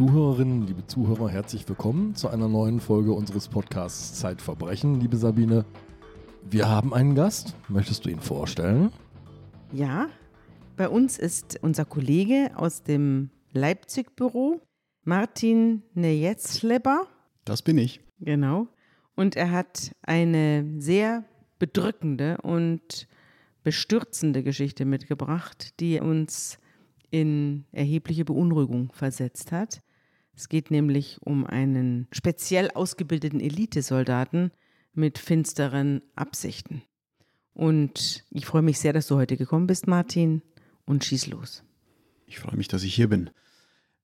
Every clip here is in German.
Liebe Zuhörerinnen, liebe Zuhörer, herzlich willkommen zu einer neuen Folge unseres Podcasts Zeitverbrechen, liebe Sabine. Wir haben einen Gast. Möchtest du ihn vorstellen? Ja, bei uns ist unser Kollege aus dem Leipzig-Büro, Martin Nejetzleber. Das bin ich. Genau. Und er hat eine sehr bedrückende und bestürzende Geschichte mitgebracht, die uns in erhebliche Beunruhigung versetzt hat. Es geht nämlich um einen speziell ausgebildeten Elitesoldaten mit finsteren Absichten. Und ich freue mich sehr, dass du heute gekommen bist, Martin, und schieß los. Ich freue mich, dass ich hier bin.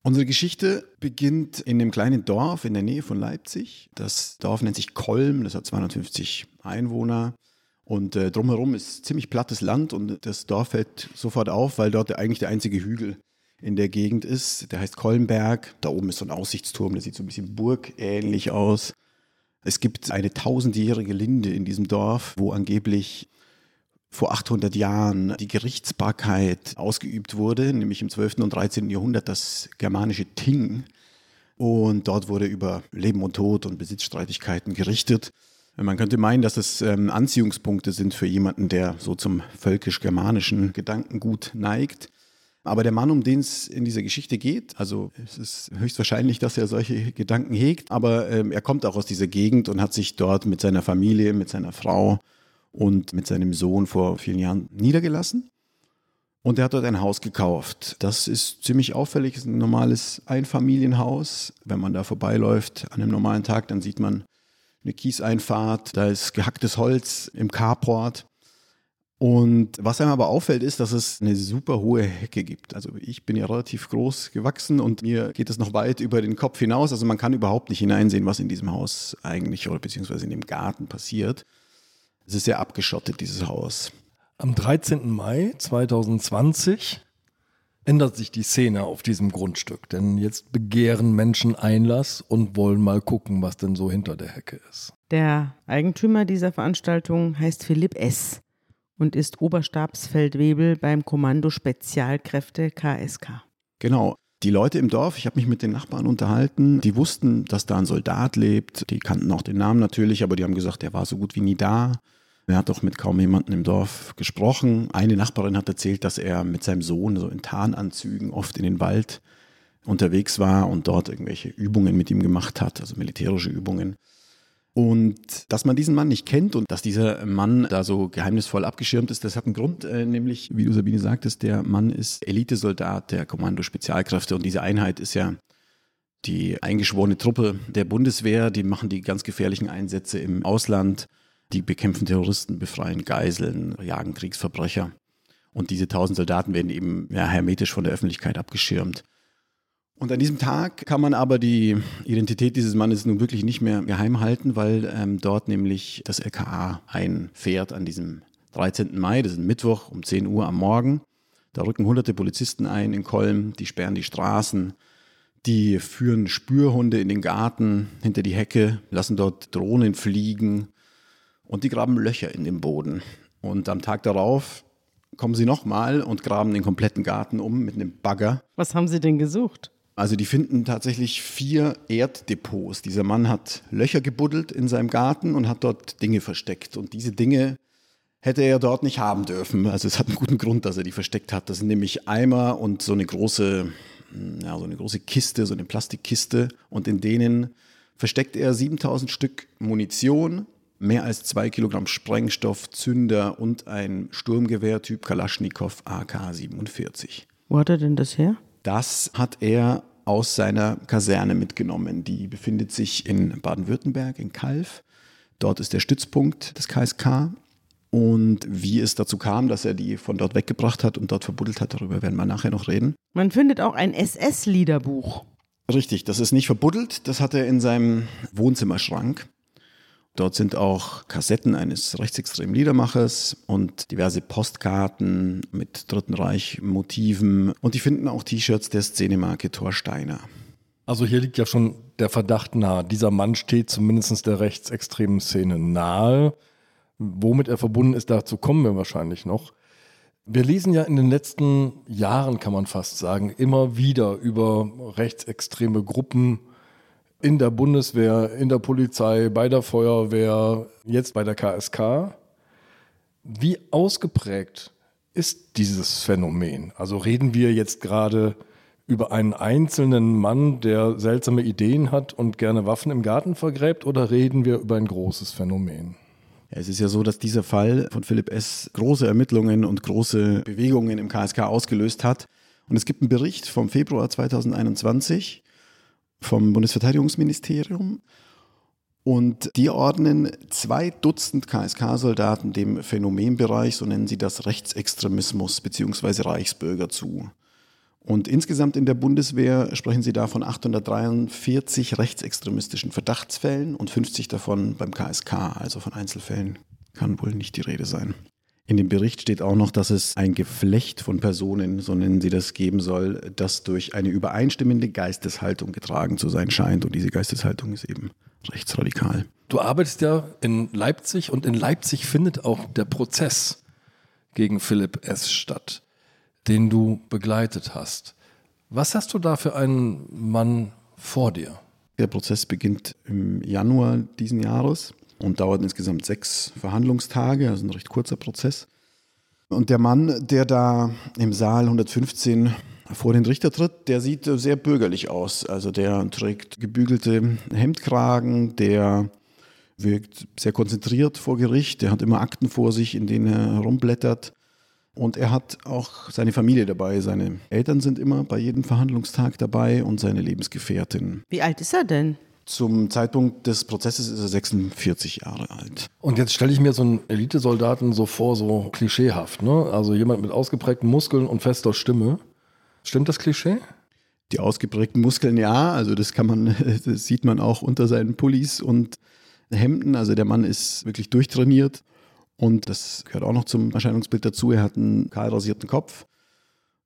Unsere Geschichte beginnt in einem kleinen Dorf in der Nähe von Leipzig. Das Dorf nennt sich Kolm, das hat 250 Einwohner. Und äh, drumherum ist ziemlich plattes Land und das Dorf fällt sofort auf, weil dort eigentlich der einzige Hügel in der Gegend ist. Der heißt Kollenberg. Da oben ist so ein Aussichtsturm, der sieht so ein bisschen burgähnlich aus. Es gibt eine tausendjährige Linde in diesem Dorf, wo angeblich vor 800 Jahren die Gerichtsbarkeit ausgeübt wurde, nämlich im 12. und 13. Jahrhundert das germanische Ting. Und dort wurde über Leben und Tod und Besitzstreitigkeiten gerichtet. Man könnte meinen, dass es ähm, Anziehungspunkte sind für jemanden, der so zum völkisch-germanischen Gedankengut neigt. Aber der Mann, um den es in dieser Geschichte geht, also es ist höchstwahrscheinlich, dass er solche Gedanken hegt, aber ähm, er kommt auch aus dieser Gegend und hat sich dort mit seiner Familie, mit seiner Frau und mit seinem Sohn vor vielen Jahren niedergelassen. Und er hat dort ein Haus gekauft. Das ist ziemlich auffällig, ist ein normales Einfamilienhaus. Wenn man da vorbeiläuft an einem normalen Tag, dann sieht man eine Kieseinfahrt, da ist gehacktes Holz im Carport. Und was einem aber auffällt, ist, dass es eine super hohe Hecke gibt. Also ich bin ja relativ groß gewachsen und mir geht es noch weit über den Kopf hinaus. Also man kann überhaupt nicht hineinsehen, was in diesem Haus eigentlich oder beziehungsweise in dem Garten passiert. Es ist sehr abgeschottet, dieses Haus. Am 13. Mai 2020 ändert sich die Szene auf diesem Grundstück, denn jetzt begehren Menschen Einlass und wollen mal gucken, was denn so hinter der Hecke ist. Der Eigentümer dieser Veranstaltung heißt Philipp S. und ist Oberstabsfeldwebel beim Kommando Spezialkräfte KSK. Genau. Die Leute im Dorf, ich habe mich mit den Nachbarn unterhalten, die wussten, dass da ein Soldat lebt. Die kannten auch den Namen natürlich, aber die haben gesagt, der war so gut wie nie da. Er hat doch mit kaum jemandem im Dorf gesprochen. Eine Nachbarin hat erzählt, dass er mit seinem Sohn so in Tarnanzügen oft in den Wald unterwegs war und dort irgendwelche Übungen mit ihm gemacht hat, also militärische Übungen. Und dass man diesen Mann nicht kennt und dass dieser Mann da so geheimnisvoll abgeschirmt ist, das hat einen Grund, äh, nämlich, wie du Sabine sagtest, der Mann ist Elitesoldat der Kommando Spezialkräfte und diese Einheit ist ja die eingeschworene Truppe der Bundeswehr, die machen die ganz gefährlichen Einsätze im Ausland die bekämpfen Terroristen, befreien Geiseln, jagen Kriegsverbrecher. Und diese tausend Soldaten werden eben ja, hermetisch von der Öffentlichkeit abgeschirmt. Und an diesem Tag kann man aber die Identität dieses Mannes nun wirklich nicht mehr geheim halten, weil ähm, dort nämlich das LKA einfährt an diesem 13. Mai, das ist ein Mittwoch um 10 Uhr am Morgen. Da rücken hunderte Polizisten ein in Kolm, die sperren die Straßen, die führen Spürhunde in den Garten, hinter die Hecke, lassen dort Drohnen fliegen, und die graben Löcher in den Boden. Und am Tag darauf kommen sie nochmal und graben den kompletten Garten um mit einem Bagger. Was haben sie denn gesucht? Also die finden tatsächlich vier Erddepots. Dieser Mann hat Löcher gebuddelt in seinem Garten und hat dort Dinge versteckt. Und diese Dinge hätte er dort nicht haben dürfen. Also es hat einen guten Grund, dass er die versteckt hat. Das sind nämlich Eimer und so eine große, ja, so eine große Kiste, so eine Plastikkiste. Und in denen versteckt er 7000 Stück Munition, mehr als zwei Kilogramm Sprengstoff, Zünder und ein Sturmgewehr Typ Kalaschnikow AK-47. Wo hat er denn das her? Das hat er aus seiner Kaserne mitgenommen. Die befindet sich in Baden-Württemberg, in Kalf. Dort ist der Stützpunkt des KSK. Und wie es dazu kam, dass er die von dort weggebracht hat und dort verbuddelt hat, darüber werden wir nachher noch reden. Man findet auch ein SS-Liederbuch. Richtig, das ist nicht verbuddelt, das hat er in seinem Wohnzimmerschrank. Dort sind auch Kassetten eines rechtsextremen Liedermachers und diverse Postkarten mit Dritten Reich Motiven. Und die finden auch T-Shirts der Szenemarke Thorsteiner. Also hier liegt ja schon der Verdacht nahe. Dieser Mann steht zumindest der rechtsextremen Szene nahe. Womit er verbunden ist, dazu kommen wir wahrscheinlich noch. Wir lesen ja in den letzten Jahren, kann man fast sagen, immer wieder über rechtsextreme Gruppen in der Bundeswehr, in der Polizei, bei der Feuerwehr, jetzt bei der KSK. Wie ausgeprägt ist dieses Phänomen? Also reden wir jetzt gerade über einen einzelnen Mann, der seltsame Ideen hat und gerne Waffen im Garten vergräbt, oder reden wir über ein großes Phänomen? Es ist ja so, dass dieser Fall von Philipp S. große Ermittlungen und große Bewegungen im KSK ausgelöst hat. Und es gibt einen Bericht vom Februar 2021 vom Bundesverteidigungsministerium. Und die ordnen zwei Dutzend KSK-Soldaten dem Phänomenbereich, so nennen sie das Rechtsextremismus bzw. Reichsbürger zu. Und insgesamt in der Bundeswehr sprechen Sie da von 843 rechtsextremistischen Verdachtsfällen und 50 davon beim KSK, also von Einzelfällen kann wohl nicht die Rede sein. In dem Bericht steht auch noch, dass es ein Geflecht von Personen, so nennen sie das, geben soll, das durch eine übereinstimmende Geisteshaltung getragen zu sein scheint. Und diese Geisteshaltung ist eben rechtsradikal. Du arbeitest ja in Leipzig und in Leipzig findet auch der Prozess gegen Philipp S. statt den du begleitet hast. Was hast du da für einen Mann vor dir? Der Prozess beginnt im Januar diesen Jahres und dauert insgesamt sechs Verhandlungstage, also ein recht kurzer Prozess. Und der Mann, der da im Saal 115 vor den Richter tritt, der sieht sehr bürgerlich aus. Also der trägt gebügelte Hemdkragen, der wirkt sehr konzentriert vor Gericht, der hat immer Akten vor sich, in denen er herumblättert. Und er hat auch seine Familie dabei. Seine Eltern sind immer bei jedem Verhandlungstag dabei und seine Lebensgefährtin. Wie alt ist er denn? Zum Zeitpunkt des Prozesses ist er 46 Jahre alt. Und jetzt stelle ich mir so einen Elitesoldaten so vor, so klischeehaft, ne? Also jemand mit ausgeprägten Muskeln und fester Stimme. Stimmt das Klischee? Die ausgeprägten Muskeln ja, also das kann man, das sieht man auch unter seinen Pullis und Hemden. Also der Mann ist wirklich durchtrainiert. Und das gehört auch noch zum Erscheinungsbild dazu. Er hat einen kahl rasierten Kopf.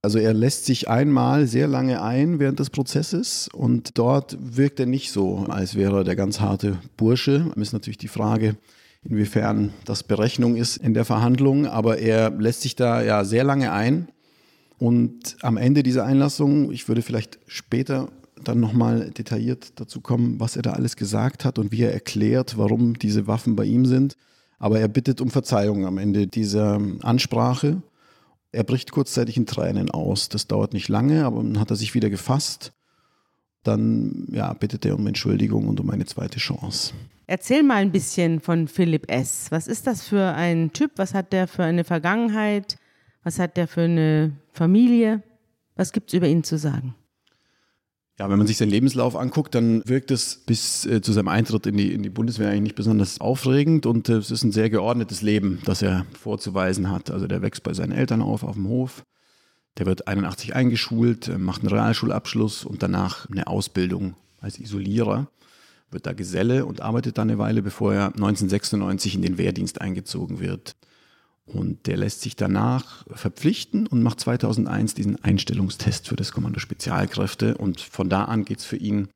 Also er lässt sich einmal sehr lange ein während des Prozesses und dort wirkt er nicht so, als wäre er der ganz harte Bursche. Ist natürlich die Frage, inwiefern das Berechnung ist in der Verhandlung, aber er lässt sich da ja sehr lange ein. Und am Ende dieser Einlassung, ich würde vielleicht später dann nochmal detailliert dazu kommen, was er da alles gesagt hat und wie er erklärt, warum diese Waffen bei ihm sind. Aber er bittet um Verzeihung am Ende dieser Ansprache. Er bricht kurzzeitig in Tränen aus. Das dauert nicht lange, aber dann hat er sich wieder gefasst. Dann ja, bittet er um Entschuldigung und um eine zweite Chance. Erzähl mal ein bisschen von Philipp S. Was ist das für ein Typ? Was hat der für eine Vergangenheit? Was hat der für eine Familie? Was gibt es über ihn zu sagen? Ja, wenn man sich seinen Lebenslauf anguckt, dann wirkt es bis äh, zu seinem Eintritt in die, in die Bundeswehr eigentlich nicht besonders aufregend und äh, es ist ein sehr geordnetes Leben, das er vorzuweisen hat. Also der wächst bei seinen Eltern auf, auf dem Hof. Der wird 81 eingeschult, äh, macht einen Realschulabschluss und danach eine Ausbildung als Isolierer, wird da Geselle und arbeitet dann eine Weile, bevor er 1996 in den Wehrdienst eingezogen wird. Und der lässt sich danach verpflichten und macht 2001 diesen Einstellungstest für das Kommando Spezialkräfte. Und von da an geht es für ihn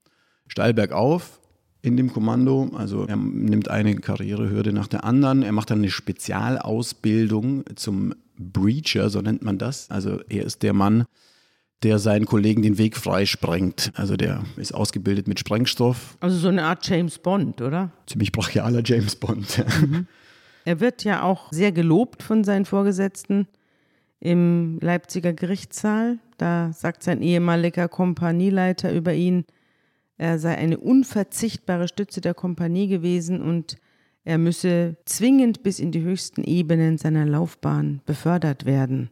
steil bergauf in dem Kommando. Also er nimmt eine Karrierehürde nach der anderen. Er macht dann eine Spezialausbildung zum Breacher, so nennt man das. Also er ist der Mann, der seinen Kollegen den Weg freisprengt. Also der ist ausgebildet mit Sprengstoff. Also so eine Art James Bond, oder? Ziemlich brachialer James Bond. Mhm. Er wird ja auch sehr gelobt von seinen Vorgesetzten im Leipziger Gerichtssaal. Da sagt sein ehemaliger Kompanieleiter über ihn, er sei eine unverzichtbare Stütze der Kompanie gewesen und er müsse zwingend bis in die höchsten Ebenen seiner Laufbahn befördert werden.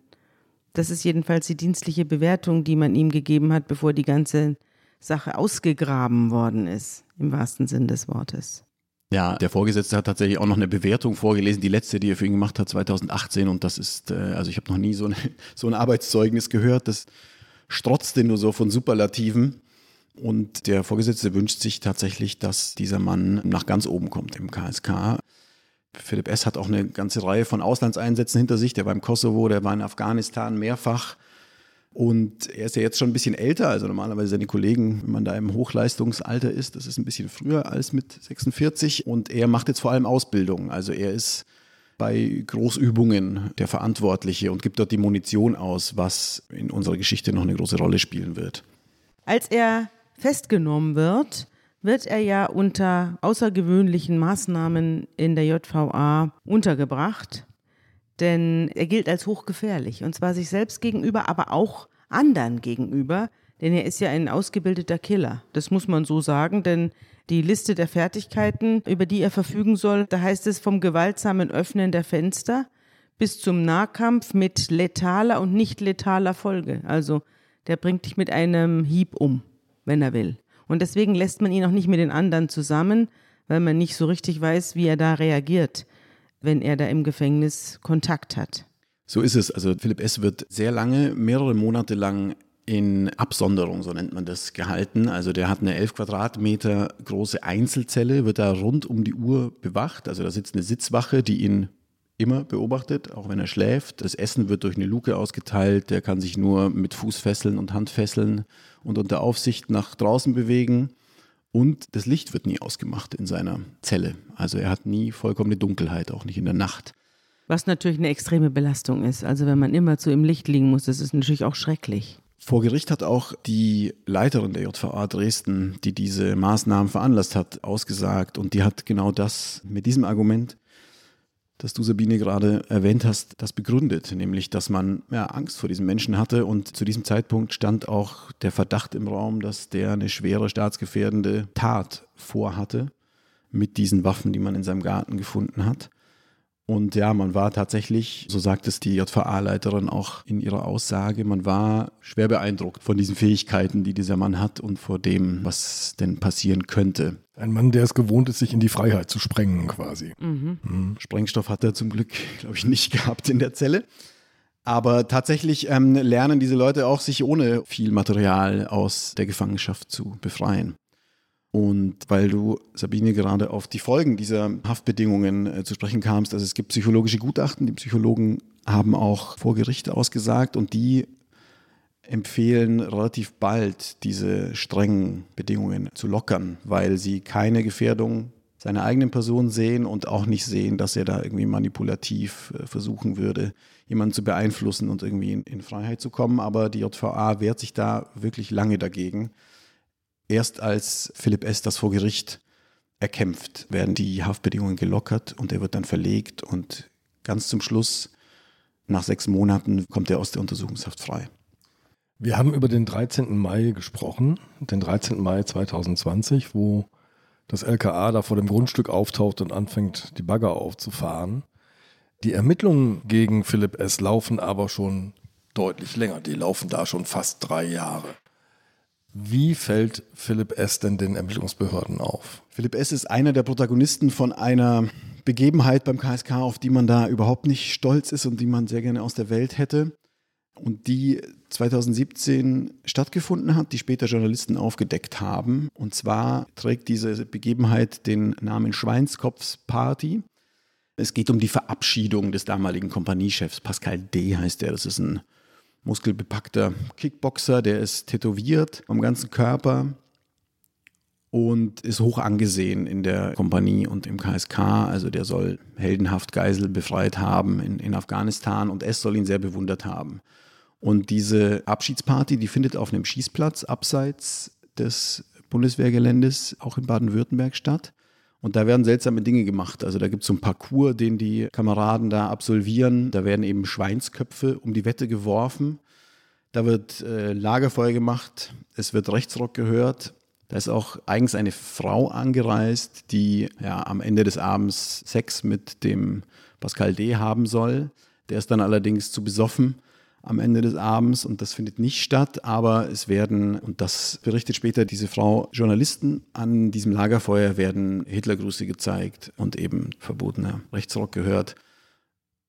Das ist jedenfalls die dienstliche Bewertung, die man ihm gegeben hat, bevor die ganze Sache ausgegraben worden ist, im wahrsten Sinn des Wortes. Ja, der Vorgesetzte hat tatsächlich auch noch eine Bewertung vorgelesen, die letzte, die er für ihn gemacht hat, 2018. Und das ist, äh, also ich habe noch nie so, eine, so ein Arbeitszeugnis gehört. Das strotzte nur so von Superlativen. Und der Vorgesetzte wünscht sich tatsächlich, dass dieser Mann nach ganz oben kommt im KSK. Philipp S. hat auch eine ganze Reihe von Auslandseinsätzen hinter sich. Der war im Kosovo, der war in Afghanistan mehrfach. Und er ist ja jetzt schon ein bisschen älter, also normalerweise seine Kollegen, wenn man da im Hochleistungsalter ist, das ist ein bisschen früher als mit 46. Und er macht jetzt vor allem Ausbildung. Also er ist bei Großübungen der Verantwortliche und gibt dort die Munition aus, was in unserer Geschichte noch eine große Rolle spielen wird. Als er festgenommen wird, wird er ja unter außergewöhnlichen Maßnahmen in der JVA untergebracht, denn er gilt als hochgefährlich, und zwar sich selbst gegenüber, aber auch anderen gegenüber, denn er ist ja ein ausgebildeter Killer. Das muss man so sagen, denn die Liste der Fertigkeiten, über die er verfügen soll, da heißt es vom gewaltsamen Öffnen der Fenster bis zum Nahkampf mit letaler und nicht letaler Folge. Also der bringt dich mit einem Hieb um, wenn er will. Und deswegen lässt man ihn auch nicht mit den anderen zusammen, weil man nicht so richtig weiß, wie er da reagiert, wenn er da im Gefängnis Kontakt hat. So ist es. Also Philipp S. wird sehr lange, mehrere Monate lang in Absonderung, so nennt man das, gehalten. Also der hat eine 11 Quadratmeter große Einzelzelle, wird da rund um die Uhr bewacht. Also da sitzt eine Sitzwache, die ihn immer beobachtet, auch wenn er schläft. Das Essen wird durch eine Luke ausgeteilt. Der kann sich nur mit Fußfesseln und Handfesseln und unter Aufsicht nach draußen bewegen. Und das Licht wird nie ausgemacht in seiner Zelle. Also er hat nie vollkommene Dunkelheit, auch nicht in der Nacht. Was natürlich eine extreme Belastung ist. Also wenn man immer zu im Licht liegen muss, das ist natürlich auch schrecklich. Vor Gericht hat auch die Leiterin der JVA Dresden, die diese Maßnahmen veranlasst hat, ausgesagt. Und die hat genau das mit diesem Argument, das du Sabine gerade erwähnt hast, das begründet. Nämlich, dass man ja, Angst vor diesem Menschen hatte. Und zu diesem Zeitpunkt stand auch der Verdacht im Raum, dass der eine schwere staatsgefährdende Tat vorhatte mit diesen Waffen, die man in seinem Garten gefunden hat. Und ja, man war tatsächlich, so sagt es die JVA-Leiterin auch in ihrer Aussage, man war schwer beeindruckt von diesen Fähigkeiten, die dieser Mann hat und vor dem, was denn passieren könnte. Ein Mann, der es gewohnt ist, sich in die Freiheit zu sprengen quasi. Mhm. Mhm. Sprengstoff hat er zum Glück, glaube ich, nicht gehabt in der Zelle. Aber tatsächlich ähm, lernen diese Leute auch, sich ohne viel Material aus der Gefangenschaft zu befreien. Und weil du, Sabine, gerade auf die Folgen dieser Haftbedingungen äh, zu sprechen kamst, also es gibt psychologische Gutachten, die Psychologen haben auch vor Gericht ausgesagt und die empfehlen relativ bald diese strengen Bedingungen zu lockern, weil sie keine Gefährdung seiner eigenen Person sehen und auch nicht sehen, dass er da irgendwie manipulativ äh, versuchen würde, jemanden zu beeinflussen und irgendwie in, in Freiheit zu kommen. Aber die JVA wehrt sich da wirklich lange dagegen Erst als Philipp S. das vor Gericht erkämpft, werden die Haftbedingungen gelockert und er wird dann verlegt und ganz zum Schluss, nach sechs Monaten, kommt er aus der Untersuchungshaft frei. Wir haben über den 13. Mai gesprochen, den 13. Mai 2020, wo das LKA da vor dem Grundstück auftaucht und anfängt, die Bagger aufzufahren. Die Ermittlungen gegen Philipp S. laufen aber schon deutlich länger. Die laufen da schon fast drei Jahre. Wie fällt Philipp S. denn den Ermittlungsbehörden auf? Philipp S. ist einer der Protagonisten von einer Begebenheit beim KSK, auf die man da überhaupt nicht stolz ist und die man sehr gerne aus der Welt hätte und die 2017 stattgefunden hat, die später Journalisten aufgedeckt haben. Und zwar trägt diese Begebenheit den Namen Schweinskopfsparty. Es geht um die Verabschiedung des damaligen Kompaniechefs, Pascal D. heißt er. Das ist ein muskelbepackter Kickboxer, der ist tätowiert am ganzen Körper und ist hoch angesehen in der Kompanie und im KSK. Also der soll heldenhaft Geisel befreit haben in, in Afghanistan und es soll ihn sehr bewundert haben. Und diese Abschiedsparty, die findet auf einem Schießplatz abseits des Bundeswehrgeländes, auch in Baden-Württemberg statt. Und da werden seltsame Dinge gemacht. Also da gibt es so einen Parcours, den die Kameraden da absolvieren. Da werden eben Schweinsköpfe um die Wette geworfen. Da wird äh, Lagerfeuer gemacht. Es wird Rechtsrock gehört. Da ist auch eigens eine Frau angereist, die ja am Ende des Abends Sex mit dem Pascal D. haben soll. Der ist dann allerdings zu besoffen am Ende des Abends und das findet nicht statt, aber es werden, und das berichtet später diese Frau, Journalisten an diesem Lagerfeuer werden Hitlergrüße gezeigt und eben verbotener Rechtsrock gehört.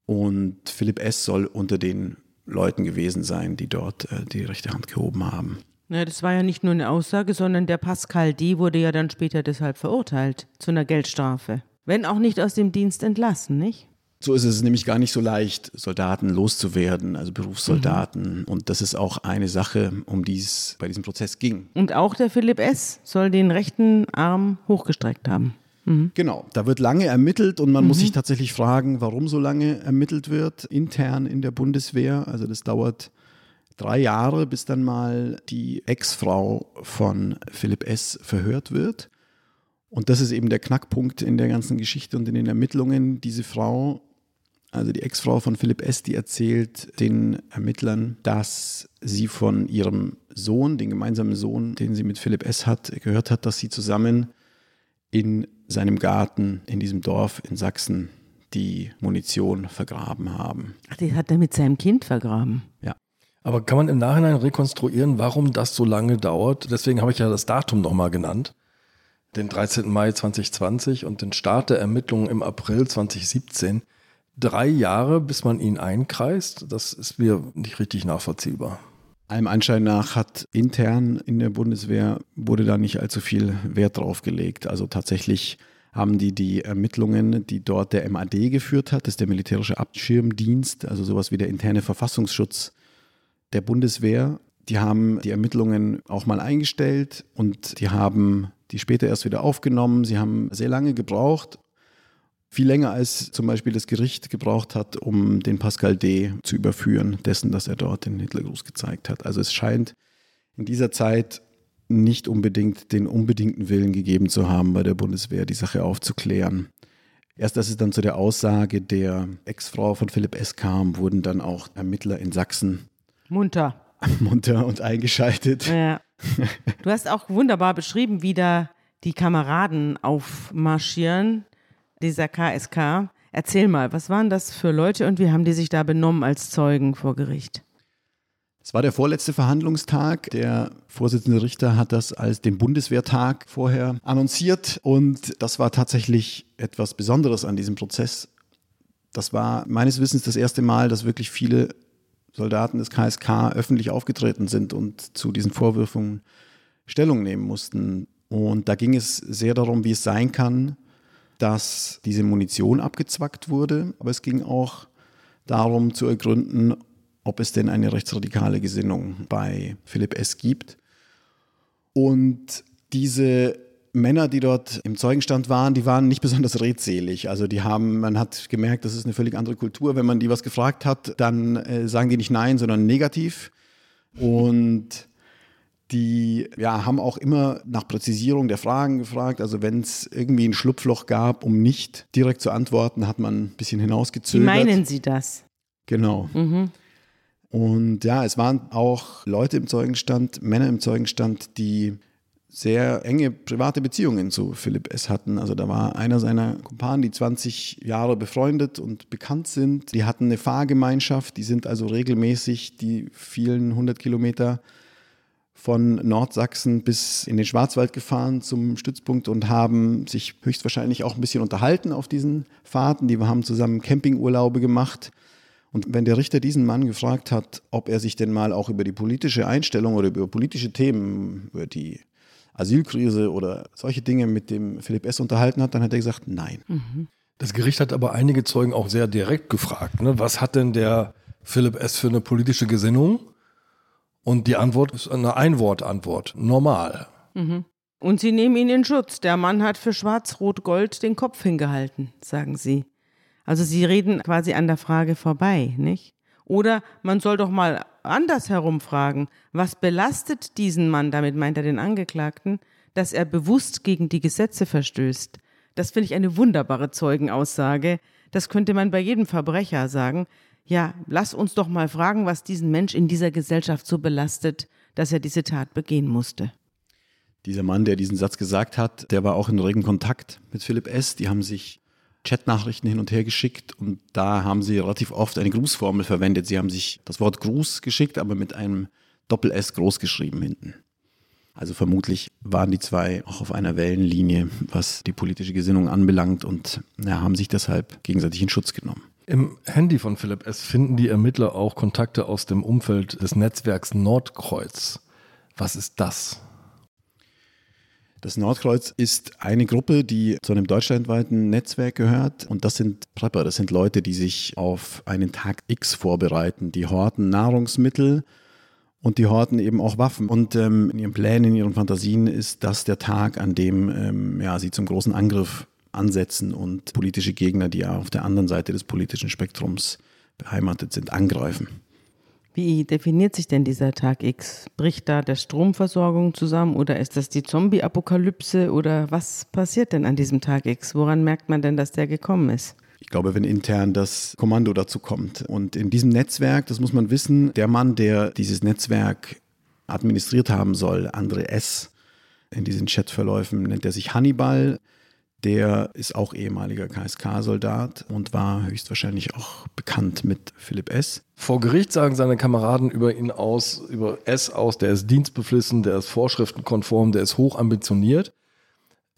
Und Philipp S. soll unter den Leuten gewesen sein, die dort äh, die rechte Hand gehoben haben. Ja, das war ja nicht nur eine Aussage, sondern der Pascal D. wurde ja dann später deshalb verurteilt zu einer Geldstrafe. Wenn auch nicht aus dem Dienst entlassen, nicht? So ist es nämlich gar nicht so leicht, Soldaten loszuwerden, also Berufssoldaten. Mhm. Und das ist auch eine Sache, um die es bei diesem Prozess ging. Und auch der Philipp S. soll den rechten Arm hochgestreckt haben. Genau, da wird lange ermittelt und man muss sich tatsächlich fragen, warum so lange ermittelt wird, intern in der Bundeswehr. Also das dauert drei Jahre, bis dann mal die Ex-Frau von Philipp S. verhört wird. Und das ist eben der Knackpunkt in der ganzen Geschichte und in den Ermittlungen. Diese Frau, also die Ex-Frau von Philipp S., die erzählt den Ermittlern, dass sie von ihrem Sohn, den gemeinsamen Sohn, den sie mit Philipp S. hat, gehört hat, dass sie zusammen in seinem Garten in diesem Dorf in Sachsen die Munition vergraben haben. Ach, die hat er mit seinem Kind vergraben. Ja. Aber kann man im Nachhinein rekonstruieren, warum das so lange dauert? Deswegen habe ich ja das Datum nochmal genannt. Den 13. Mai 2020 und den Start der Ermittlungen im April 2017. Drei Jahre, bis man ihn einkreist, das ist mir nicht richtig nachvollziehbar. Allem Anschein nach hat intern in der Bundeswehr wurde da nicht allzu viel Wert drauf gelegt. Also tatsächlich haben die die Ermittlungen, die dort der MAD geführt hat, das ist der militärische Abschirmdienst, also sowas wie der interne Verfassungsschutz der Bundeswehr, die haben die Ermittlungen auch mal eingestellt und die haben die später erst wieder aufgenommen. Sie haben sehr lange gebraucht, viel länger als zum Beispiel das Gericht gebraucht hat, um den Pascal D. zu überführen, dessen, dass er dort den Hitlergruß gezeigt hat. Also es scheint in dieser Zeit nicht unbedingt den unbedingten Willen gegeben zu haben, bei der Bundeswehr die Sache aufzuklären. Erst als es dann zu der Aussage der Ex-Frau von Philipp S. kam, wurden dann auch Ermittler in Sachsen Munter. munter und eingeschaltet. Ja. Du hast auch wunderbar beschrieben, wie da die Kameraden aufmarschieren, dieser KSK. Erzähl mal, was waren das für Leute und wie haben die sich da benommen als Zeugen vor Gericht? Es war der vorletzte Verhandlungstag. Der Vorsitzende Richter hat das als den Bundeswehrtag vorher annonciert und das war tatsächlich etwas Besonderes an diesem Prozess. Das war meines Wissens das erste Mal, dass wirklich viele Soldaten des KSK öffentlich aufgetreten sind und zu diesen Vorwürfen Stellung nehmen mussten. Und da ging es sehr darum, wie es sein kann, dass diese Munition abgezwackt wurde, aber es ging auch darum zu ergründen, ob es denn eine rechtsradikale Gesinnung bei Philipp S. gibt. Und diese Männer, die dort im Zeugenstand waren, die waren nicht besonders redselig. Also die haben, man hat gemerkt, das ist eine völlig andere Kultur. Wenn man die was gefragt hat, dann äh, sagen die nicht nein, sondern negativ. Und die ja, haben auch immer nach Präzisierung der Fragen gefragt. Also wenn es irgendwie ein Schlupfloch gab, um nicht direkt zu antworten, hat man ein bisschen hinausgezögert. Wie meinen Sie das? Genau. Mhm. Und ja, es waren auch Leute im Zeugenstand, Männer im Zeugenstand, die sehr enge private Beziehungen zu Philipp S. hatten. Also da war einer seiner Kumpanen, die 20 Jahre befreundet und bekannt sind. Die hatten eine Fahrgemeinschaft, die sind also regelmäßig die vielen hundert Kilometer von Nordsachsen bis in den Schwarzwald gefahren zum Stützpunkt und haben sich höchstwahrscheinlich auch ein bisschen unterhalten auf diesen Fahrten. Die haben zusammen Campingurlaube gemacht. Und wenn der Richter diesen Mann gefragt hat, ob er sich denn mal auch über die politische Einstellung oder über politische Themen, über die Asylkrise oder solche Dinge mit dem Philipp S. unterhalten hat, dann hat er gesagt, nein. Das Gericht hat aber einige Zeugen auch sehr direkt gefragt. Ne? Was hat denn der Philipp S. für eine politische Gesinnung? Und die Antwort ist eine Einwortantwort. Normal. Und Sie nehmen ihn in Schutz. Der Mann hat für Schwarz-Rot-Gold den Kopf hingehalten, sagen Sie. Also Sie reden quasi an der Frage vorbei, nicht? Oder man soll doch mal andersherum fragen, was belastet diesen Mann, damit meint er den Angeklagten, dass er bewusst gegen die Gesetze verstößt. Das finde ich eine wunderbare Zeugenaussage. Das könnte man bei jedem Verbrecher sagen. Ja, lass uns doch mal fragen, was diesen Mensch in dieser Gesellschaft so belastet, dass er diese Tat begehen musste. Dieser Mann, der diesen Satz gesagt hat, der war auch in regem Kontakt mit Philipp S. Die haben sich Chatnachrichten hin und her geschickt und da haben sie relativ oft eine Grußformel verwendet. Sie haben sich das Wort Gruß geschickt, aber mit einem Doppel-S groß geschrieben hinten. Also vermutlich waren die zwei auch auf einer Wellenlinie, was die politische Gesinnung anbelangt und ja, haben sich deshalb gegenseitig in Schutz genommen. Im Handy von Philipp S. finden die Ermittler auch Kontakte aus dem Umfeld des Netzwerks Nordkreuz. Was ist das? Das Nordkreuz ist eine Gruppe, die zu einem deutschlandweiten Netzwerk gehört. Und das sind Prepper, das sind Leute, die sich auf einen Tag X vorbereiten. Die horten Nahrungsmittel und die horten eben auch Waffen. Und ähm, in ihren Plänen, in ihren Fantasien ist das der Tag, an dem ähm, ja, sie zum großen Angriff Ansätzen und politische Gegner, die ja auf der anderen Seite des politischen Spektrums beheimatet sind, angreifen. Wie definiert sich denn dieser Tag X? Bricht da der Stromversorgung zusammen oder ist das die Zombie-Apokalypse oder was passiert denn an diesem Tag X? Woran merkt man denn, dass der gekommen ist? Ich glaube, wenn intern das Kommando dazu kommt. Und in diesem Netzwerk, das muss man wissen, der Mann, der dieses Netzwerk administriert haben soll, André S., in diesen Chatverläufen nennt er sich Hannibal. Der ist auch ehemaliger KSK-Soldat und war höchstwahrscheinlich auch bekannt mit Philipp S. Vor Gericht sagen seine Kameraden über ihn aus, über S aus, der ist dienstbeflissen, der ist vorschriftenkonform, der ist hoch ambitioniert.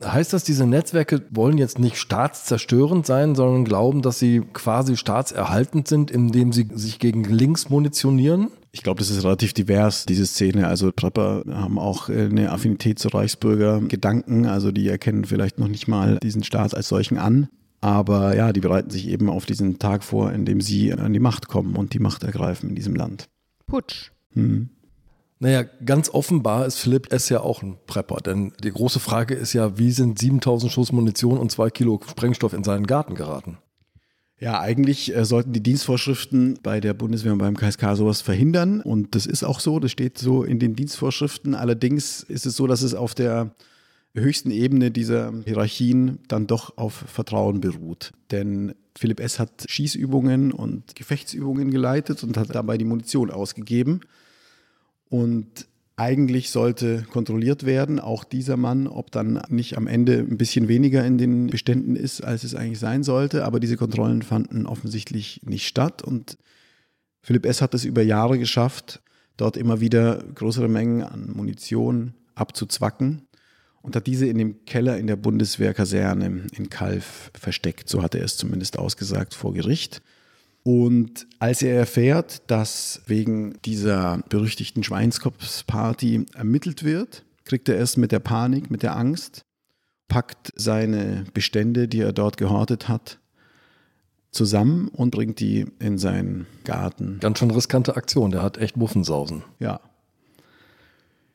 Heißt das, diese Netzwerke wollen jetzt nicht staatszerstörend sein, sondern glauben, dass sie quasi staatserhaltend sind, indem sie sich gegen links munitionieren? Ich glaube, das ist relativ divers, diese Szene. Also Prepper haben auch eine Affinität zu Reichsbürger-Gedanken. Also die erkennen vielleicht noch nicht mal diesen Staat als solchen an. Aber ja, die bereiten sich eben auf diesen Tag vor, in dem sie an die Macht kommen und die Macht ergreifen in diesem Land. Putsch. Hm. Naja, ganz offenbar ist Philipp S. ja auch ein Prepper, denn die große Frage ist ja, wie sind 7000 Schuss Munition und zwei Kilo Sprengstoff in seinen Garten geraten? Ja, eigentlich äh, sollten die Dienstvorschriften bei der Bundeswehr und beim KSK sowas verhindern. Und das ist auch so, das steht so in den Dienstvorschriften. Allerdings ist es so, dass es auf der höchsten Ebene dieser Hierarchien dann doch auf Vertrauen beruht. Denn Philipp S. hat Schießübungen und Gefechtsübungen geleitet und hat dabei die Munition ausgegeben. Und eigentlich sollte kontrolliert werden, auch dieser Mann, ob dann nicht am Ende ein bisschen weniger in den Beständen ist, als es eigentlich sein sollte. Aber diese Kontrollen fanden offensichtlich nicht statt. Und Philipp S. hat es über Jahre geschafft, dort immer wieder größere Mengen an Munition abzuzwacken und hat diese in dem Keller in der Bundeswehrkaserne in Kalf versteckt. So hat er es zumindest ausgesagt vor Gericht. Und als er erfährt, dass wegen dieser berüchtigten Schweinskopfsparty ermittelt wird, kriegt er es mit der Panik, mit der Angst, packt seine Bestände, die er dort gehortet hat, zusammen und bringt die in seinen Garten. Ganz schön riskante Aktion, der hat echt Muffensausen. Ja.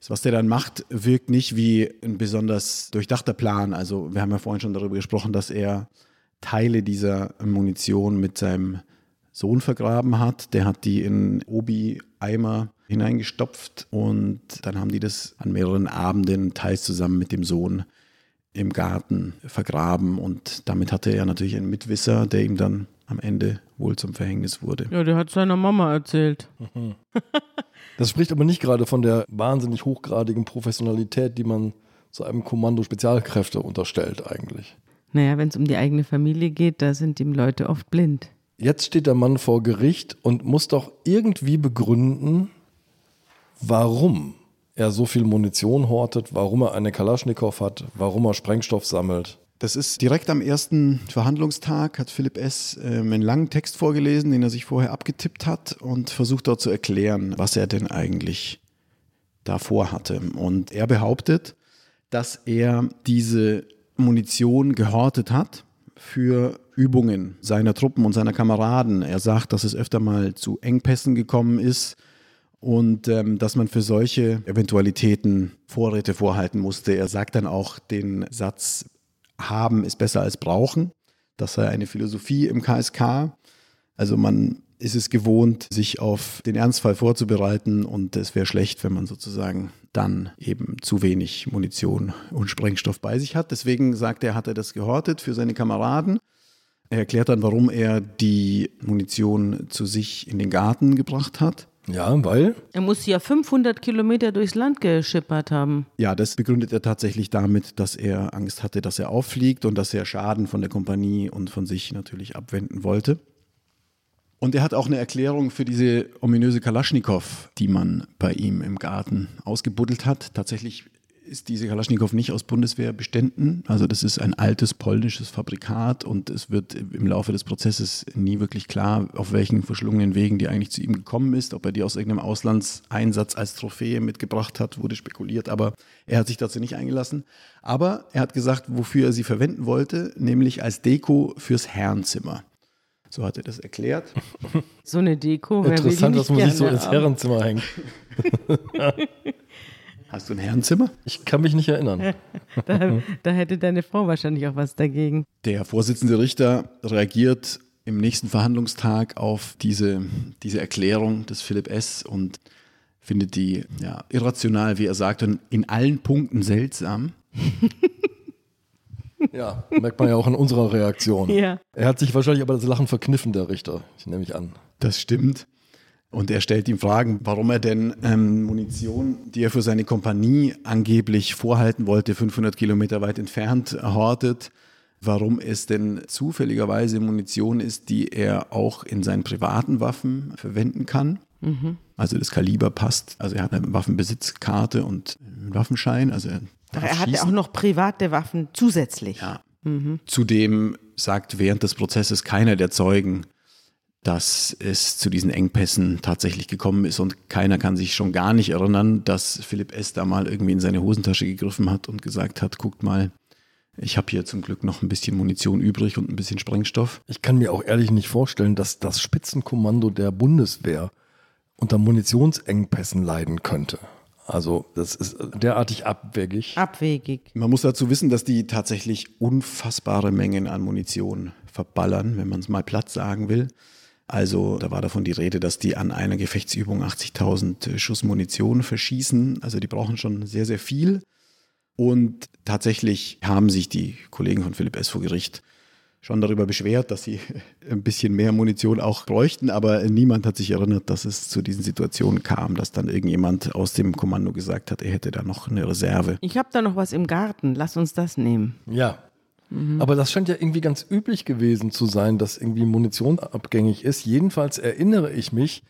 Was der dann macht, wirkt nicht wie ein besonders durchdachter Plan. Also wir haben ja vorhin schon darüber gesprochen, dass er Teile dieser Munition mit seinem Sohn vergraben hat. Der hat die in Obi-Eimer hineingestopft und dann haben die das an mehreren Abenden teils zusammen mit dem Sohn im Garten vergraben und damit hatte er natürlich einen Mitwisser, der ihm dann am Ende wohl zum Verhängnis wurde. Ja, der hat seiner Mama erzählt. Das spricht aber nicht gerade von der wahnsinnig hochgradigen Professionalität, die man zu einem Kommando Spezialkräfte unterstellt eigentlich. Naja, wenn es um die eigene Familie geht, da sind ihm Leute oft blind. Jetzt steht der Mann vor Gericht und muss doch irgendwie begründen, warum er so viel Munition hortet, warum er eine Kalaschnikow hat, warum er Sprengstoff sammelt. Das ist direkt am ersten Verhandlungstag, hat Philipp S. Ähm, einen langen Text vorgelesen, den er sich vorher abgetippt hat und versucht dort zu erklären, was er denn eigentlich davor hatte. Und er behauptet, dass er diese Munition gehortet hat für Übungen seiner Truppen und seiner Kameraden. Er sagt, dass es öfter mal zu Engpässen gekommen ist und ähm, dass man für solche Eventualitäten Vorräte vorhalten musste. Er sagt dann auch den Satz, haben ist besser als brauchen. Das sei eine Philosophie im KSK. Also man ist es gewohnt, sich auf den Ernstfall vorzubereiten und es wäre schlecht, wenn man sozusagen dann eben zu wenig Munition und Sprengstoff bei sich hat. Deswegen sagt er, hat er das gehortet für seine Kameraden. Er erklärt dann, warum er die Munition zu sich in den Garten gebracht hat. Ja, weil? Er muss ja 500 Kilometer durchs Land geschippert haben. Ja, das begründet er tatsächlich damit, dass er Angst hatte, dass er auffliegt und dass er Schaden von der Kompanie und von sich natürlich abwenden wollte. Und er hat auch eine Erklärung für diese ominöse Kalaschnikow, die man bei ihm im Garten ausgebuddelt hat. Tatsächlich ist diese Kalaschnikow nicht aus Bundeswehrbeständen. Also das ist ein altes polnisches Fabrikat und es wird im Laufe des Prozesses nie wirklich klar, auf welchen verschlungenen Wegen die eigentlich zu ihm gekommen ist. Ob er die aus irgendeinem Auslandseinsatz als Trophäe mitgebracht hat, wurde spekuliert, aber er hat sich dazu nicht eingelassen. Aber er hat gesagt, wofür er sie verwenden wollte, nämlich als Deko fürs Herrenzimmer. So hat er das erklärt. So eine Deko. Interessant, dass man sich so ins Herrenzimmer hängt. Hast du ein Herrenzimmer? Ich kann mich nicht erinnern. Da, da hätte deine Frau wahrscheinlich auch was dagegen. Der Vorsitzende Richter reagiert im nächsten Verhandlungstag auf diese, diese Erklärung des Philipp S. und findet die ja, irrational, wie er sagt, und in allen Punkten seltsam. Ja, merkt man ja auch in unserer Reaktion. Ja. Er hat sich wahrscheinlich aber das Lachen verkniffen, der Richter. Ich nehme mich an. Das stimmt. Und er stellt ihm Fragen, warum er denn ähm, Munition, die er für seine Kompanie angeblich vorhalten wollte, 500 Kilometer weit entfernt hortet, warum es denn zufälligerweise Munition ist, die er auch in seinen privaten Waffen verwenden kann. Also das Kaliber passt. Also er hat eine Waffenbesitzkarte und einen Waffenschein. Also er, Ach, er hatte auch noch private Waffen zusätzlich. Ja. Zudem sagt während des Prozesses keiner der Zeugen, dass es zu diesen Engpässen tatsächlich gekommen ist und keiner kann sich schon gar nicht erinnern, dass Philipp S. da mal irgendwie in seine Hosentasche gegriffen hat und gesagt hat, guckt mal, ich habe hier zum Glück noch ein bisschen Munition übrig und ein bisschen Sprengstoff. Ich kann mir auch ehrlich nicht vorstellen, dass das Spitzenkommando der Bundeswehr unter Munitionsengpässen leiden könnte. Also das ist derartig abwegig. Abwegig. Man muss dazu wissen, dass die tatsächlich unfassbare Mengen an Munition verballern, wenn man es mal platt sagen will. Also da war davon die Rede, dass die an einer Gefechtsübung 80.000 Schuss Munition verschießen. Also die brauchen schon sehr, sehr viel. Und tatsächlich haben sich die Kollegen von Philipp S. vor Gericht schon darüber beschwert, dass sie ein bisschen mehr Munition auch bräuchten, aber niemand hat sich erinnert, dass es zu diesen Situationen kam, dass dann irgendjemand aus dem Kommando gesagt hat, er hätte da noch eine Reserve. Ich habe da noch was im Garten. Lass uns das nehmen. Ja. Aber das scheint ja irgendwie ganz üblich gewesen zu sein, dass irgendwie Munition abgängig ist. Jedenfalls erinnere ich mich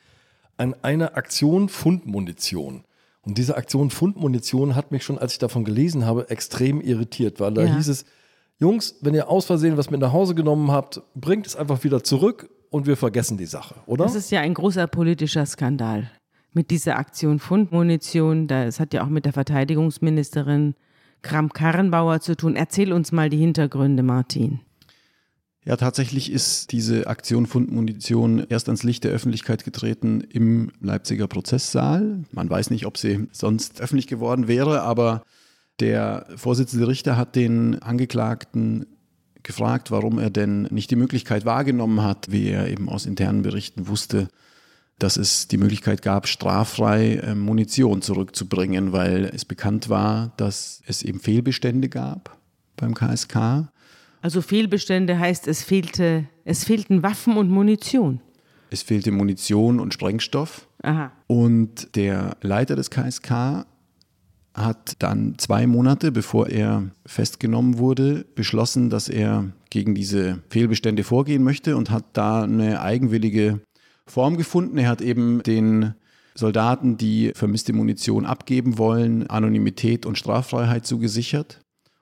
an eine Aktion Fundmunition. Und diese Aktion Fundmunition hat mich schon, als ich davon gelesen habe, extrem irritiert, weil da Ja. hieß es, Jungs, wenn ihr aus Versehen was mit nach Hause genommen habt, bringt es einfach wieder zurück und wir vergessen die Sache, oder? Das ist ja ein großer politischer Skandal. Mit dieser Aktion Fundmunition, das hat ja auch mit der Verteidigungsministerin Kramp-Karrenbauer zu tun. Erzähl uns mal die Hintergründe, Martin. Ja, tatsächlich ist diese Aktion Fundmunition erst ans Licht der Öffentlichkeit getreten im Leipziger Prozesssaal. Man weiß nicht, ob sie sonst öffentlich geworden wäre, aber der Vorsitzende Richter hat den Angeklagten gefragt, warum er denn nicht die Möglichkeit wahrgenommen hat, wie er eben aus internen Berichten wusste, dass es die Möglichkeit gab, straffrei äh, Munition zurückzubringen, weil es bekannt war, dass es eben Fehlbestände gab beim KSK. Also Fehlbestände heißt, es fehlte, es fehlten Waffen und Munition. Es fehlte Munition und Sprengstoff. Aha. Und der Leiter des KSK hat dann zwei Monate, bevor er festgenommen wurde, beschlossen, dass er gegen diese Fehlbestände vorgehen möchte und hat da eine eigenwillige Form gefunden. Er hat eben den Soldaten, die vermisste Munition abgeben wollen, Anonymität und Straffreiheit zugesichert.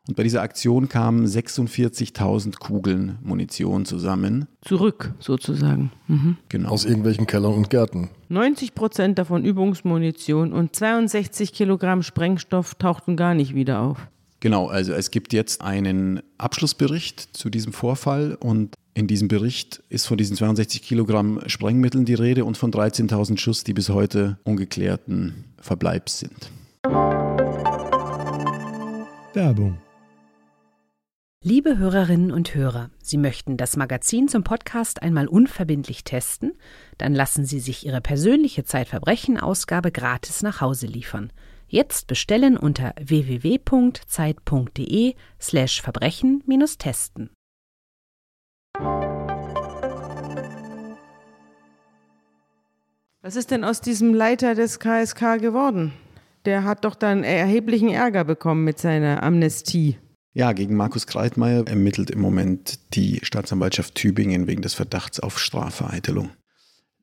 Und bei dieser Aktion kamen 46.000 Kugeln Munition zusammen. Zurück, sozusagen. Mhm. Genau. Aus irgendwelchen Kellern und Gärten. 90 Prozent davon Übungsmunition und 62 Kilogramm Sprengstoff tauchten gar nicht wieder auf. Genau, also es gibt jetzt einen Abschlussbericht zu diesem Vorfall und in diesem Bericht ist von diesen 62 Kilogramm Sprengmitteln die Rede und von 13.000 Schuss, die bis heute ungeklärten Verbleibs sind. Werbung. Liebe Hörerinnen und Hörer, Sie möchten das Magazin zum Podcast einmal unverbindlich testen? Dann lassen Sie sich Ihre persönliche Zeitverbrechen-Ausgabe gratis nach Hause liefern. Jetzt bestellen unter www.zeit.de slash Verbrechen-testen. Was ist denn aus diesem Leiter des KSK geworden? Der hat doch dann erheblichen Ärger bekommen mit seiner Amnestie. Ja, gegen Markus Kreitmeier ermittelt im Moment die Staatsanwaltschaft Tübingen wegen des Verdachts auf Strafvereitelung.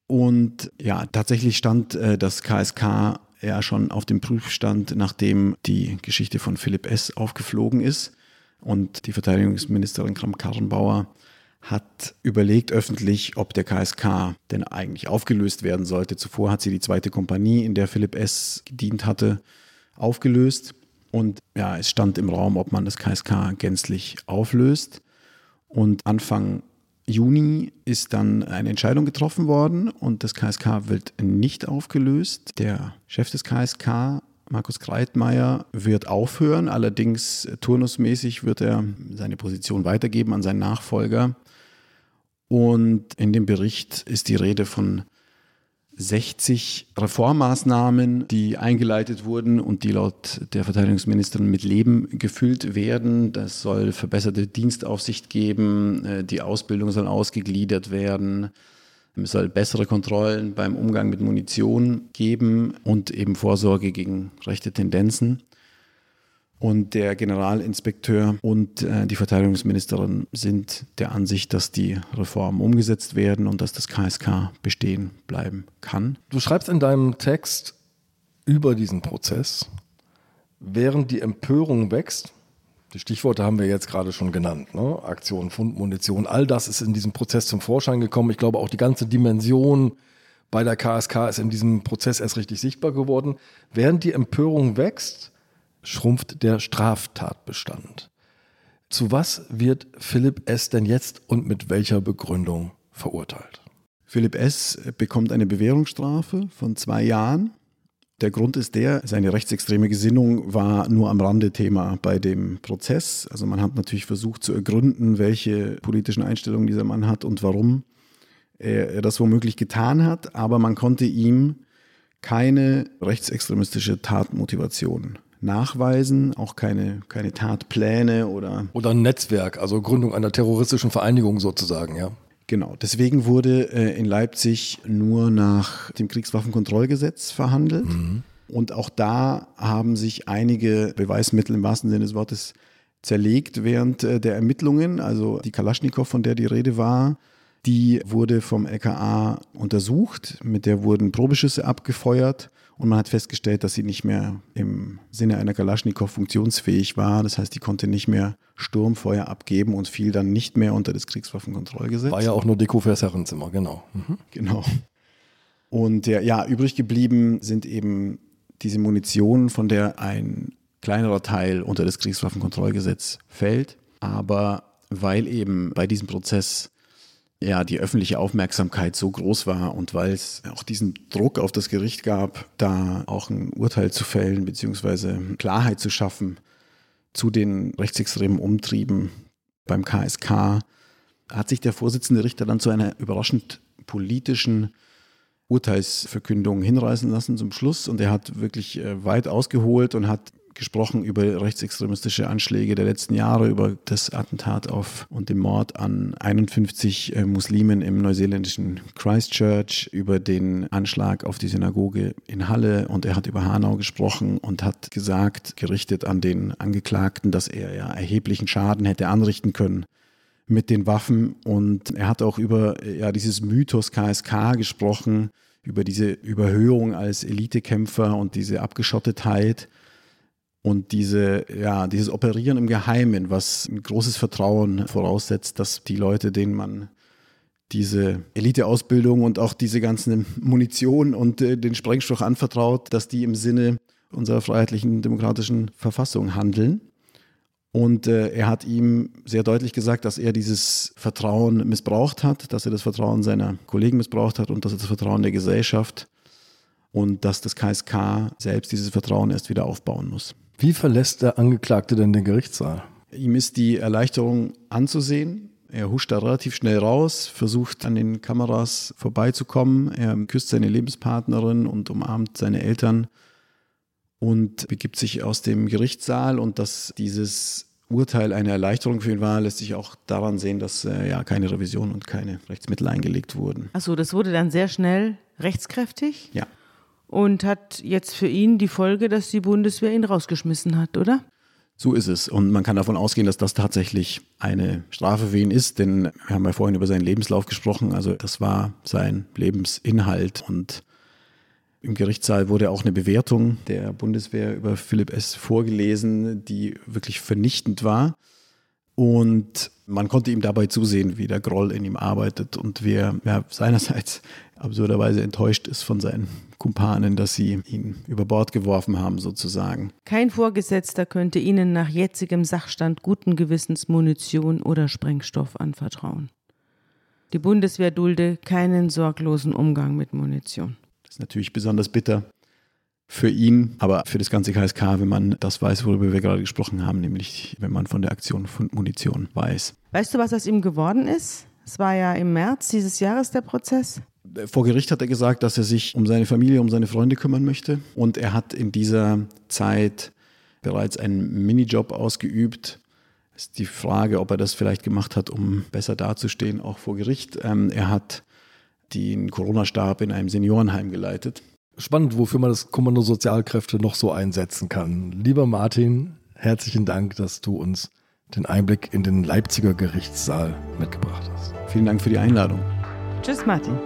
Und ja, tatsächlich stand äh, das KSK ja schon auf dem Prüfstand, nachdem die Geschichte von Philipp S. aufgeflogen ist. Und die Verteidigungsministerin Kramp-Karrenbauer hat überlegt öffentlich, ob der KSK denn eigentlich aufgelöst werden sollte. Zuvor hat sie die zweite Kompanie, in der Philipp S. gedient hatte, aufgelöst. Und ja, es stand im Raum, ob man das KSK gänzlich auflöst. Und Anfang Juni ist dann eine Entscheidung getroffen worden und das KSK wird nicht aufgelöst. Der Chef des KSK Markus Kreitmeier wird aufhören, allerdings turnusmäßig wird er seine Position weitergeben an seinen Nachfolger. Und in dem Bericht ist die Rede von 60 Reformmaßnahmen, die eingeleitet wurden und die laut der Verteidigungsministerin mit Leben gefüllt werden. Das soll verbesserte Dienstaufsicht geben, äh, die Ausbildung soll ausgegliedert werden, es soll bessere Kontrollen beim Umgang mit Munition geben und eben Vorsorge gegen rechte Tendenzen. Und der Generalinspekteur und äh, die Verteidigungsministerin sind der Ansicht, dass die Reformen umgesetzt werden und dass das KSK bestehen bleiben kann. Du schreibst in deinem Text über diesen Prozess, während die Empörung wächst, die Stichworte haben wir jetzt gerade schon genannt, ne? Aktion, Fund, Munition, all das ist in diesem Prozess zum Vorschein gekommen. Ich glaube auch die ganze Dimension bei der KSK ist in diesem Prozess erst richtig sichtbar geworden. Während die Empörung wächst, schrumpft der Straftatbestand. Zu was wird Philipp S. denn jetzt und mit welcher Begründung verurteilt? Philipp S. bekommt eine Bewährungsstrafe von zwei Jahren. Der Grund ist der, seine rechtsextreme Gesinnung war nur am Rande Thema bei dem Prozess. Also man hat natürlich versucht zu ergründen, welche politischen Einstellungen dieser Mann hat und warum er das womöglich getan hat, aber man konnte ihm keine rechtsextremistische Tatmotivation nachweisen, auch keine, keine Tatpläne oder. Oder ein Netzwerk, also Gründung einer terroristischen Vereinigung sozusagen, ja. Genau, deswegen wurde äh, in Leipzig nur nach dem Kriegswaffenkontrollgesetz verhandelt. Mhm. Und auch da haben sich einige Beweismittel im wahrsten Sinne des Wortes zerlegt während äh, der Ermittlungen. Also die Kalaschnikow, von der die Rede war, die wurde vom LKA untersucht. Mit der wurden Probeschüsse abgefeuert. Und man hat festgestellt, dass sie nicht mehr im Sinne einer Kalaschnikow funktionsfähig war. Das heißt, die konnte nicht mehr Sturmfeuer abgeben und fiel dann nicht mehr unter das Kriegswaffenkontrollgesetz. War ja auch nur Deko fürs Herrenzimmer, genau. Mhm. Genau. Und ja, ja, übrig geblieben sind eben diese Munition, von der ein kleinerer Teil unter das Kriegswaffenkontrollgesetz fällt. Aber weil eben bei diesem Prozess ja die öffentliche Aufmerksamkeit so groß war und weil es auch diesen Druck auf das Gericht gab, da auch ein Urteil zu fällen beziehungsweise Klarheit zu schaffen zu den rechtsextremen Umtrieben beim KSK, hat sich der Vorsitzende Richter dann zu einer überraschend politischen Urteilsverkündung hinreißen lassen zum Schluss. Und er hat wirklich äh, weit ausgeholt und hat gesprochen über rechtsextremistische Anschläge der letzten Jahre, über das Attentat auf und den Mord an 51 äh, Muslimen im neuseeländischen Christchurch, über den Anschlag auf die Synagoge in Halle. Und er hat über Hanau gesprochen und hat gesagt, gerichtet an den Angeklagten, dass er ja erheblichen Schaden hätte anrichten können mit den Waffen. Und er hat auch über ja dieses Mythos KSK gesprochen, über diese Überhöhung als Elitekämpfer und diese Abgeschottetheit und diese, ja, dieses Operieren im Geheimen, was ein großes Vertrauen voraussetzt, dass die Leute, denen man diese Eliteausbildung und auch diese ganzen Munition und äh, den Sprengstoff anvertraut, dass die im Sinne unserer freiheitlichen demokratischen Verfassung handeln. Und äh, er hat ihm sehr deutlich gesagt, dass er dieses Vertrauen missbraucht hat, dass er das Vertrauen seiner Kollegen missbraucht hat und dass er das Vertrauen der Gesellschaft und dass das KSK selbst dieses Vertrauen erst wieder aufbauen muss. Wie verlässt der Angeklagte denn den Gerichtssaal? Ihm ist die Erleichterung anzusehen. Er huscht da relativ schnell raus, versucht an den Kameras vorbeizukommen. Er küsst seine Lebenspartnerin und umarmt seine Eltern und begibt sich aus dem Gerichtssaal. Und dass dieses Urteil eine Erleichterung für ihn war, lässt sich auch daran sehen, dass äh, ja keine Revision und keine Rechtsmittel eingelegt wurden. Achso, das wurde dann sehr schnell rechtskräftig? Ja und hat jetzt für ihn die Folge, dass die Bundeswehr ihn rausgeschmissen hat, oder? So ist es. Und man kann davon ausgehen, dass das tatsächlich eine Strafe für ihn ist, denn wir haben ja vorhin über seinen Lebenslauf gesprochen. Also das war sein Lebensinhalt. Und im Gerichtssaal wurde auch eine Bewertung der Bundeswehr über Philipp S. vorgelesen, die wirklich vernichtend war. Und man konnte ihm dabei zusehen, wie der Groll in ihm arbeitet und wie er ja, seinerseits absurderweise enttäuscht ist von seinen Kumpanen, dass sie ihn über Bord geworfen haben, sozusagen. Kein Vorgesetzter könnte Ihnen nach jetzigem Sachstand guten Gewissens Munition oder Sprengstoff anvertrauen. Die Bundeswehr dulde keinen sorglosen Umgang mit Munition. Das ist natürlich besonders bitter, für ihn, aber für das ganze KSK, wenn man das weiß, worüber wir gerade gesprochen haben, nämlich wenn man von der Aktion von Munition weiß. Weißt du, was aus ihm geworden ist? Es war ja im März dieses Jahres der Prozess. Vor Gericht hat er gesagt, dass er sich um seine Familie, um seine Freunde kümmern möchte. Und er hat in dieser Zeit bereits einen Minijob ausgeübt. Ist die Frage, ob er das vielleicht gemacht hat, um besser dazustehen, auch vor Gericht. Ähm, er hat den Corona-Stab in einem Seniorenheim geleitet. Spannend, wofür man das Kommando Sozialkräfte noch so einsetzen kann. Lieber Martin, herzlichen Dank, dass du uns den Einblick in den Leipziger Gerichtssaal mitgebracht hast. Vielen Dank für die Einladung. Tschüss, Martin.